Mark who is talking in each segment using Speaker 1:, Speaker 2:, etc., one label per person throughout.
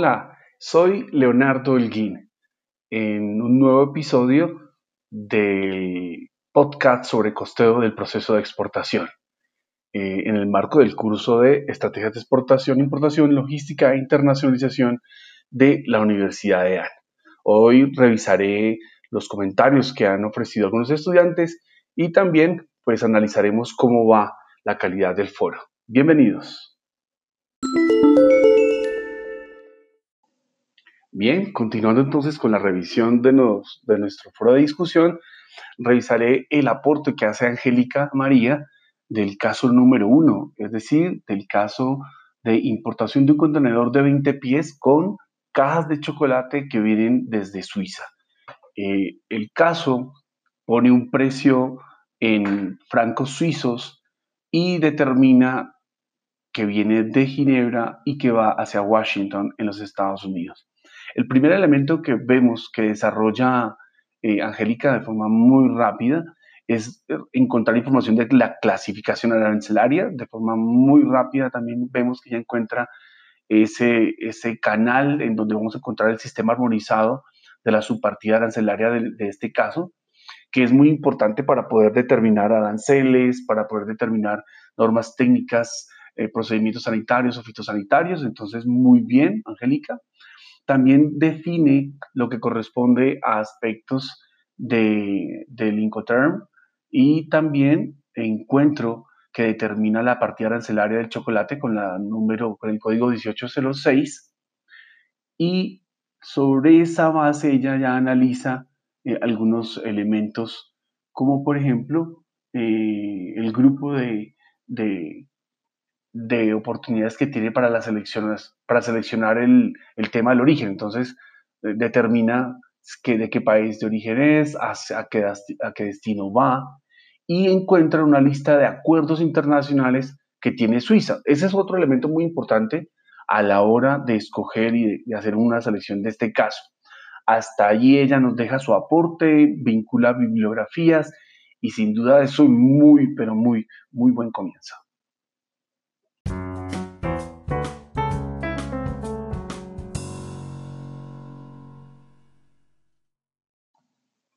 Speaker 1: Hola, soy Leonardo Elguín en un nuevo episodio del podcast sobre costeo del proceso de exportación. Eh, en el marco del curso de Estrategias de Exportación, Importación, Logística e Internacionalización de la Universidad de AN. Hoy revisaré los comentarios que han ofrecido algunos estudiantes y también pues analizaremos cómo va la calidad del foro. Bienvenidos. Bien, continuando entonces con la revisión de, nuestro foro de discusión, revisaré el aporte que hace Angélica María del caso número uno, es decir, del caso de importación de un contenedor de 20 pies con cajas de chocolate que vienen desde Suiza. Eh, el caso pone un precio en francos suizos y determina que viene de Ginebra y que va hacia Washington en los Estados Unidos. El primer elemento que vemos que desarrolla eh, Angélica de forma muy rápida es encontrar información de la clasificación arancelaria. De forma muy rápida también vemos que ya encuentra ese, ese canal en donde vamos a encontrar el sistema armonizado de la subpartida arancelaria de, de este caso, que es muy importante para poder determinar aranceles, para poder determinar normas técnicas, eh, procedimientos sanitarios o fitosanitarios. Entonces, muy bien, Angélica. También define lo que corresponde a aspectos de, del Incoterm y también encuentro que determina la partida arancelaria del chocolate con, la número, con el código 1806 y sobre esa base ella ya analiza eh, algunos elementos como por ejemplo eh, el grupo de, de oportunidades que tiene para las elecciones, para seleccionar el, tema del origen. Entonces, eh, determina que, de qué país de origen es, a, qué, a qué destino va, y encuentra una lista de acuerdos internacionales que tiene Suiza. Ese es otro elemento muy importante a la hora de escoger y de, hacer una selección de este caso. Hasta allí ella nos deja su aporte, vincula bibliografías y sin duda es un muy, pero muy, muy buen comienzo.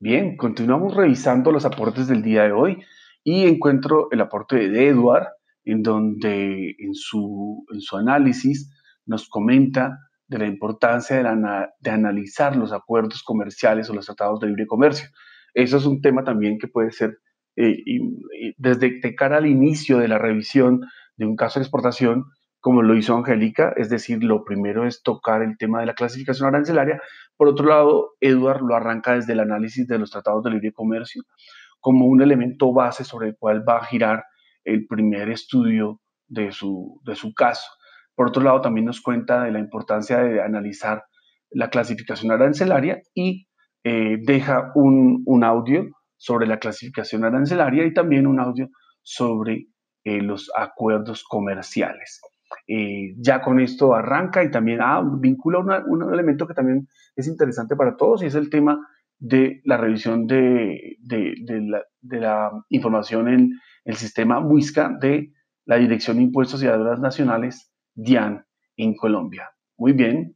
Speaker 1: Bien, continuamos revisando los aportes del día de hoy y encuentro el aporte de Edward, en donde en su, en su análisis nos comenta de la importancia de, analizar los acuerdos comerciales o los tratados de libre comercio. Eso es un tema también que puede ser, eh, desde de cara al inicio de la revisión de un caso de exportación, como lo hizo Angélica, es decir, lo primero es tocar el tema de la clasificación arancelaria. Por otro lado, Edward lo arranca desde el análisis de los tratados de libre comercio como un elemento base sobre el cual va a girar el primer estudio de su, de su caso. Por otro lado, también nos cuenta de la importancia de analizar la clasificación arancelaria y eh, deja un, un, audio sobre la clasificación arancelaria y también un audio sobre eh, los acuerdos comerciales. Eh, ya con esto arranca y también ah, vincula un elemento que también es interesante para todos y es el tema de la revisión de, la, información en el sistema MUISCA de la Dirección de Impuestos y Aduanas Nacionales, DIAN, en Colombia. Muy bien.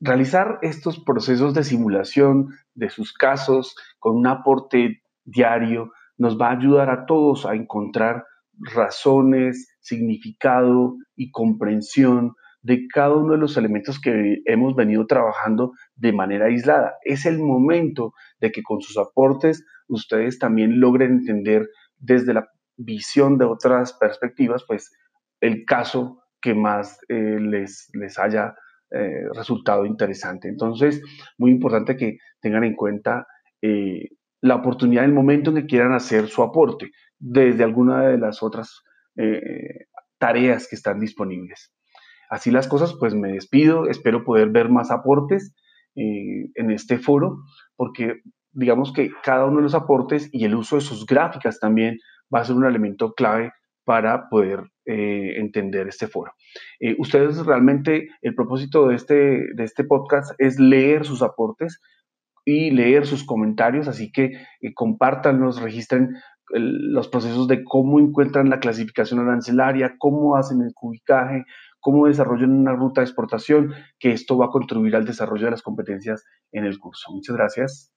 Speaker 1: Realizar estos procesos de simulación de sus casos con un aporte diario nos va a ayudar a todos a encontrar razones, significado y comprensión de cada uno de los elementos que hemos venido trabajando de manera aislada. Es el momento de que con sus aportes ustedes también logren entender desde la visión de otras perspectivas, pues el caso que más eh, les, les haya eh, resultado interesante. Entonces, muy importante que tengan en cuenta eh, la oportunidad, el momento en que quieran hacer su aporte desde alguna de las otras eh, tareas que están disponibles. Así las cosas, pues me despido, espero poder ver más aportes en este foro, porque digamos que cada uno de los aportes y el uso de sus gráficas también va a ser un elemento clave para poder eh, entender este foro. Eh, ustedes realmente, el propósito de este, de este podcast es leer sus aportes, y leer sus comentarios, así que eh, compártanlos, registren los procesos de cómo encuentran la clasificación arancelaria, cómo hacen el cubicaje, cómo desarrollan una ruta de exportación, que esto va a contribuir al desarrollo de las competencias en el curso. Muchas gracias.